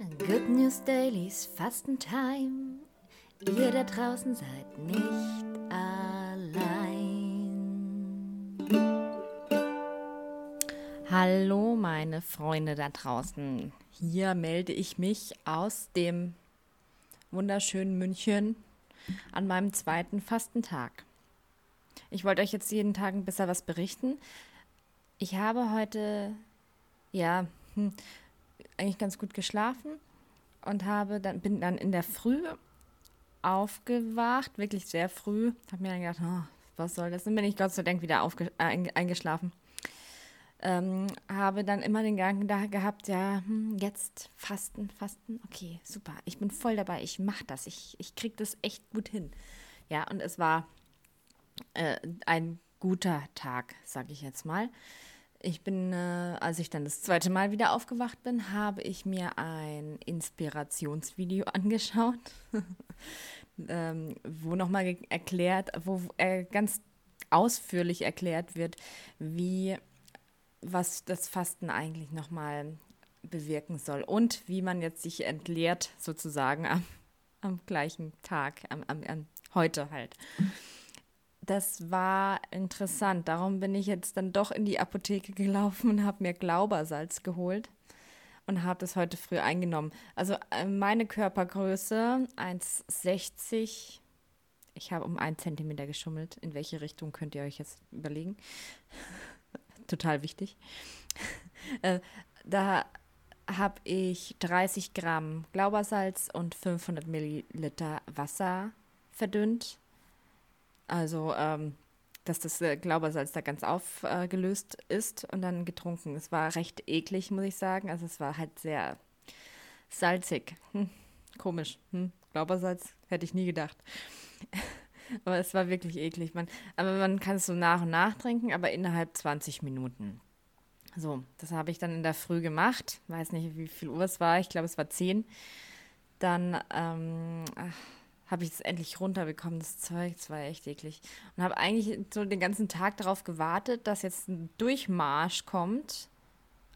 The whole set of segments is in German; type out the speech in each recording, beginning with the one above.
Good News Dailies Fastentime. Ihr da draußen seid nicht allein. Hallo meine Freunde da draußen. Hier melde ich mich aus dem wunderschönen München an meinem zweiten Fastentag. Ich wollte euch jetzt jeden Tag ein bisschen was berichten. Ich habe heute, ja, hm, eigentlich ganz gut geschlafen und habe dann, bin dann in der Früh aufgewacht, wirklich sehr früh. Habe mir dann gedacht, oh, was soll das? Dann bin ich Gott sei Dank wieder aufge äh, eingeschlafen. Ähm, habe dann immer den Gedanken da gehabt, ja, hm, jetzt fasten, fasten, okay, super, ich bin voll dabei, ich mache das, ich, ich kriege das echt gut hin. Ja, und es war äh, ein guter Tag, sage ich jetzt mal. Ich bin, äh, als ich dann das zweite Mal wieder aufgewacht bin, habe ich mir ein Inspirationsvideo angeschaut, ähm, wo nochmal erklärt, wo äh, ganz ausführlich erklärt wird, wie was das Fasten eigentlich nochmal bewirken soll und wie man jetzt sich entleert sozusagen am, am gleichen Tag, am, am, am heute halt. Das war interessant. Darum bin ich jetzt dann doch in die Apotheke gelaufen und habe mir Glaubersalz geholt und habe das heute früh eingenommen. Also äh, meine Körpergröße 1,60. Ich habe um einen Zentimeter geschummelt. In welche Richtung könnt ihr euch jetzt überlegen? Total wichtig. äh, da habe ich 30 Gramm Glaubersalz und 500 Milliliter Wasser verdünnt also, ähm, dass das äh, Glaubersalz da ganz aufgelöst äh, ist und dann getrunken. Es war recht eklig, muss ich sagen. Also es war halt sehr salzig. Hm, komisch. Hm, Glaubersalz hätte ich nie gedacht. aber es war wirklich eklig. Man, aber man kann es so nach und nach trinken, aber innerhalb 20 Minuten. So, das habe ich dann in der Früh gemacht. Weiß nicht, wie viel Uhr es war. Ich glaube, es war 10. Dann, ähm, habe ich es endlich runterbekommen, das Zeug. Das war echt eklig. Und habe eigentlich so den ganzen Tag darauf gewartet, dass jetzt ein Durchmarsch kommt.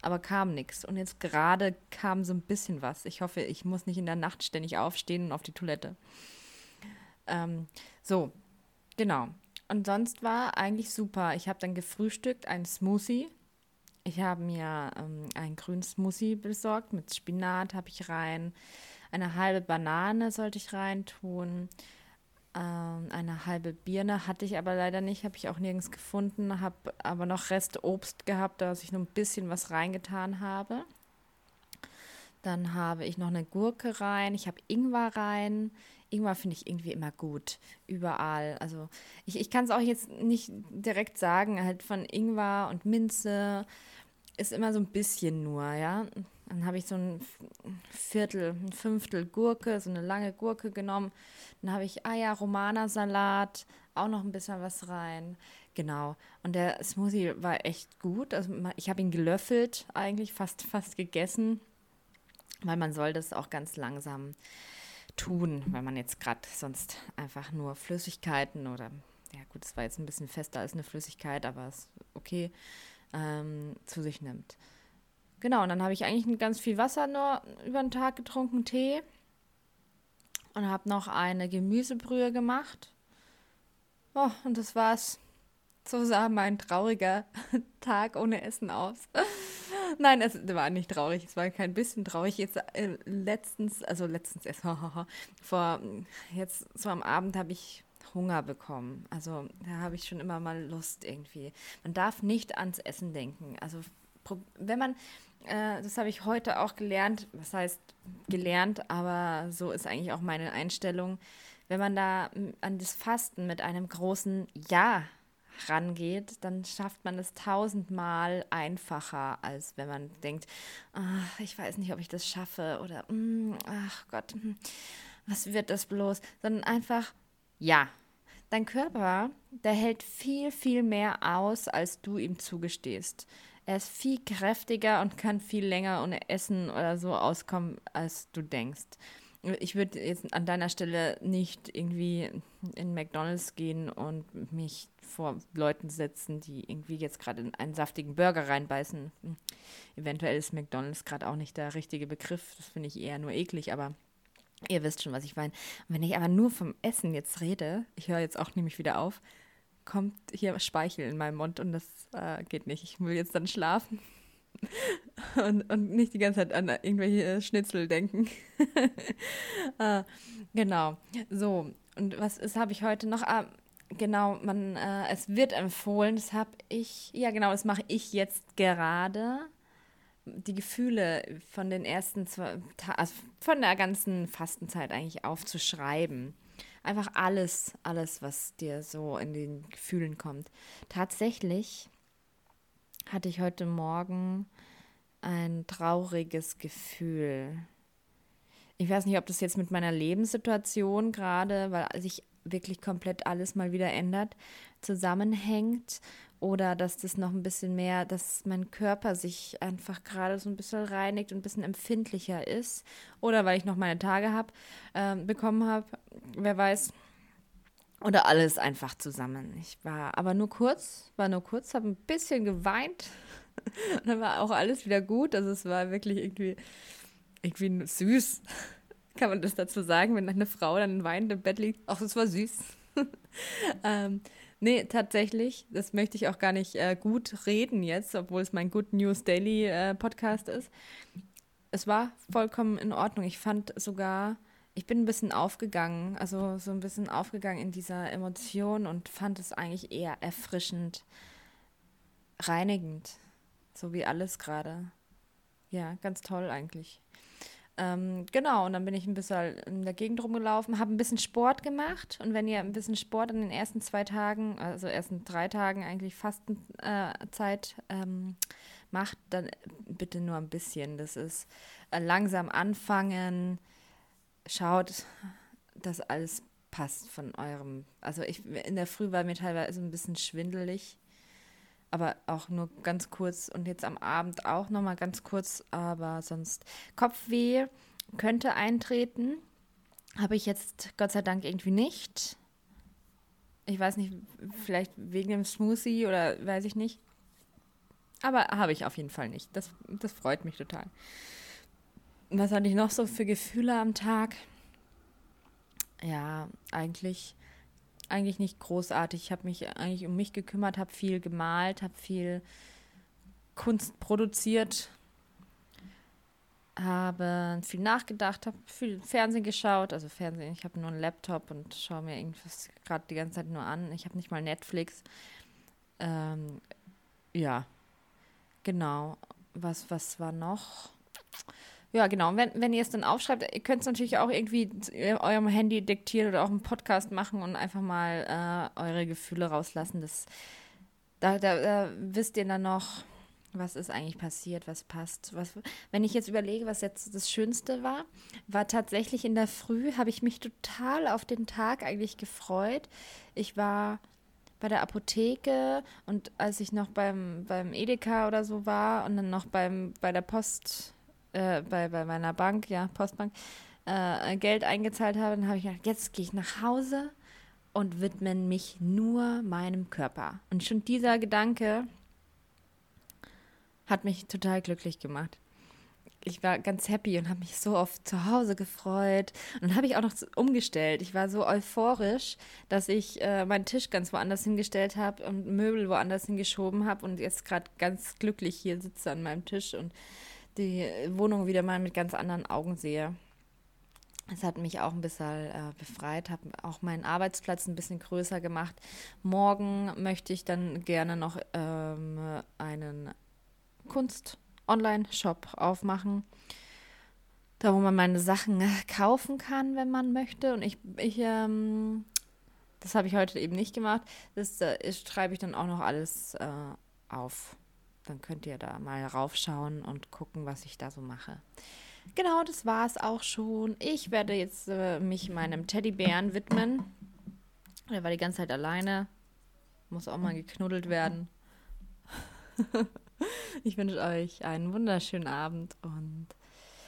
Aber kam nichts. Und jetzt gerade kam so ein bisschen was. Ich hoffe, ich muss nicht in der Nacht ständig aufstehen und auf die Toilette. Ähm, so, genau. Und sonst war eigentlich super. Ich habe dann gefrühstückt, einen Smoothie. Ich habe mir ähm, einen grünen Smoothie besorgt mit Spinat, habe ich rein eine halbe Banane sollte ich reintun. Ähm, eine halbe Birne hatte ich aber leider nicht, habe ich auch nirgends gefunden. Habe aber noch Rest Obst gehabt, da ich nur ein bisschen was reingetan habe. Dann habe ich noch eine Gurke rein. Ich habe Ingwer rein. Ingwer finde ich irgendwie immer gut. Überall. Also ich, ich kann es auch jetzt nicht direkt sagen. Halt von Ingwer und Minze ist immer so ein bisschen nur, ja. Dann habe ich so ein Viertel, ein Fünftel Gurke, so eine lange Gurke genommen. Dann habe ich Eier, Romana-Salat, auch noch ein bisschen was rein. Genau. Und der Smoothie war echt gut. Also ich habe ihn gelöffelt, eigentlich fast, fast gegessen, weil man soll das auch ganz langsam tun, weil man jetzt gerade sonst einfach nur Flüssigkeiten oder, ja gut, es war jetzt ein bisschen fester als eine Flüssigkeit, aber es ist okay, ähm, zu sich nimmt. Genau, und dann habe ich eigentlich ganz viel Wasser nur über den Tag getrunken, Tee. Und habe noch eine Gemüsebrühe gemacht. Oh, und das war's. So sah mein trauriger Tag ohne Essen aus. Nein, es war nicht traurig. Es war kein bisschen traurig. Jetzt äh, letztens, also letztens erst, vor jetzt so am Abend habe ich Hunger bekommen. Also da habe ich schon immer mal Lust irgendwie. Man darf nicht ans Essen denken. Also wenn man äh, das habe ich heute auch gelernt. Was heißt gelernt, aber so ist eigentlich auch meine Einstellung. Wenn man da an das Fasten mit einem großen Ja rangeht, dann schafft man es tausendmal einfacher, als wenn man denkt, ach, ich weiß nicht, ob ich das schaffe oder mm, ach Gott, hm, was wird das bloß? Sondern einfach ja. Dein Körper, der hält viel, viel mehr aus, als du ihm zugestehst. Er ist viel kräftiger und kann viel länger ohne Essen oder so auskommen, als du denkst. ich würde jetzt an deiner Stelle nicht irgendwie in McDonalds gehen und mich vor Leuten setzen, die irgendwie jetzt gerade in einen saftigen Burger reinbeißen. Eventuell ist McDonalds gerade auch nicht der richtige Begriff. Das finde ich eher nur eklig, aber ihr wisst schon, was ich meine. Wenn ich aber nur vom Essen jetzt rede, ich höre jetzt auch nämlich wieder auf, kommt hier Speichel in meinem Mund und das äh, geht nicht. Ich will jetzt dann schlafen und, und nicht die ganze Zeit an irgendwelche Schnitzel denken. äh, genau. So, und was habe ich heute noch? Ah, genau, man, äh, es wird empfohlen, das habe ich, ja genau, das mache ich jetzt gerade. Die Gefühle von den ersten zwei, also von der ganzen Fastenzeit eigentlich aufzuschreiben. Einfach alles, alles, was dir so in den Gefühlen kommt. Tatsächlich hatte ich heute Morgen ein trauriges Gefühl. Ich weiß nicht, ob das jetzt mit meiner Lebenssituation gerade, weil sich wirklich komplett alles mal wieder ändert, zusammenhängt oder dass das noch ein bisschen mehr, dass mein Körper sich einfach gerade so ein bisschen reinigt und ein bisschen empfindlicher ist oder weil ich noch meine Tage habe, äh, bekommen habe, wer weiß. Oder alles einfach zusammen. Ich war aber nur kurz, war nur kurz, habe ein bisschen geweint und dann war auch alles wieder gut. Also es war wirklich irgendwie, irgendwie süß. Kann man das dazu sagen, wenn eine Frau dann weinend im Bett liegt? Ach, es war süß. ähm, nee, tatsächlich, das möchte ich auch gar nicht äh, gut reden jetzt, obwohl es mein Good News Daily äh, Podcast ist. Es war vollkommen in Ordnung. Ich fand sogar, ich bin ein bisschen aufgegangen, also so ein bisschen aufgegangen in dieser Emotion und fand es eigentlich eher erfrischend, reinigend, so wie alles gerade. Ja, ganz toll eigentlich. Ähm, genau, und dann bin ich ein bisschen in der Gegend rumgelaufen, habe ein bisschen Sport gemacht. Und wenn ihr ein bisschen Sport in den ersten zwei Tagen, also ersten drei Tagen eigentlich Fastenzeit äh, ähm, macht, dann bitte nur ein bisschen. Das ist äh, langsam anfangen, schaut, dass alles passt von eurem. Also ich in der Früh war mir teilweise ein bisschen schwindelig, aber auch nur ganz kurz und jetzt am Abend auch noch mal ganz kurz, aber sonst Kopfweh könnte eintreten. Habe ich jetzt Gott sei Dank irgendwie nicht. Ich weiß nicht, vielleicht wegen dem Smoothie oder weiß ich nicht. Aber habe ich auf jeden Fall nicht. Das, das freut mich total. Was hatte ich noch so für Gefühle am Tag? Ja, eigentlich, eigentlich nicht großartig. Ich habe mich eigentlich um mich gekümmert, habe viel gemalt, habe viel Kunst produziert, habe viel nachgedacht, habe viel Fernsehen geschaut. Also Fernsehen, ich habe nur einen Laptop und schaue mir irgendwas gerade die ganze Zeit nur an. Ich habe nicht mal Netflix. Ähm, ja, genau. Was, was war noch? Ja, genau. Wenn, wenn ihr es dann aufschreibt, ihr könnt es natürlich auch irgendwie eurem Handy diktieren oder auch einen Podcast machen und einfach mal äh, eure Gefühle rauslassen. Das, da, da, da wisst ihr dann noch, was ist eigentlich passiert, was passt. Was, wenn ich jetzt überlege, was jetzt das Schönste war, war tatsächlich in der Früh, habe ich mich total auf den Tag eigentlich gefreut. Ich war bei der Apotheke und als ich noch beim, beim Edeka oder so war und dann noch beim, bei der Post äh, bei, bei meiner Bank, ja, Postbank, äh, Geld eingezahlt habe, dann habe ich gedacht, jetzt gehe ich nach Hause und widme mich nur meinem Körper. Und schon dieser Gedanke hat mich total glücklich gemacht. Ich war ganz happy und habe mich so oft zu Hause gefreut. Und dann habe ich auch noch umgestellt. Ich war so euphorisch, dass ich äh, meinen Tisch ganz woanders hingestellt habe und Möbel woanders hingeschoben habe und jetzt gerade ganz glücklich hier sitze an meinem Tisch und die Wohnung wieder mal mit ganz anderen Augen sehe. Es hat mich auch ein bisschen äh, befreit, habe auch meinen Arbeitsplatz ein bisschen größer gemacht. Morgen möchte ich dann gerne noch ähm, einen Kunst-Online-Shop aufmachen, da wo man meine Sachen kaufen kann, wenn man möchte. Und ich, ich ähm, das habe ich heute eben nicht gemacht. Das äh, schreibe ich dann auch noch alles äh, auf. Dann könnt ihr da mal raufschauen und gucken, was ich da so mache. Genau, das war es auch schon. Ich werde jetzt äh, mich meinem Teddybären widmen. Der war die ganze Zeit alleine. Muss auch mal geknuddelt werden. ich wünsche euch einen wunderschönen Abend und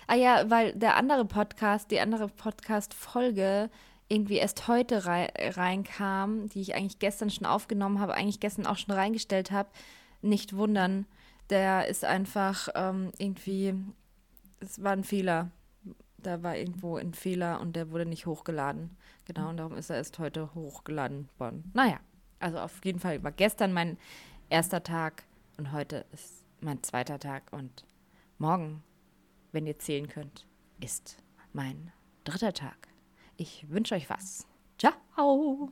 Ah ja, weil der andere Podcast, die andere Podcast-Folge irgendwie erst heute rei reinkam, die ich eigentlich gestern schon aufgenommen habe, eigentlich gestern auch schon reingestellt habe. Nicht wundern, der ist einfach ähm, irgendwie, es war ein Fehler. Da war irgendwo ein Fehler und der wurde nicht hochgeladen. Genau, und darum ist er erst heute hochgeladen worden. Naja, also auf jeden Fall war gestern mein erster Tag und heute ist mein zweiter Tag und morgen, wenn ihr zählen könnt, ist mein dritter Tag. Ich wünsche euch was. Ciao.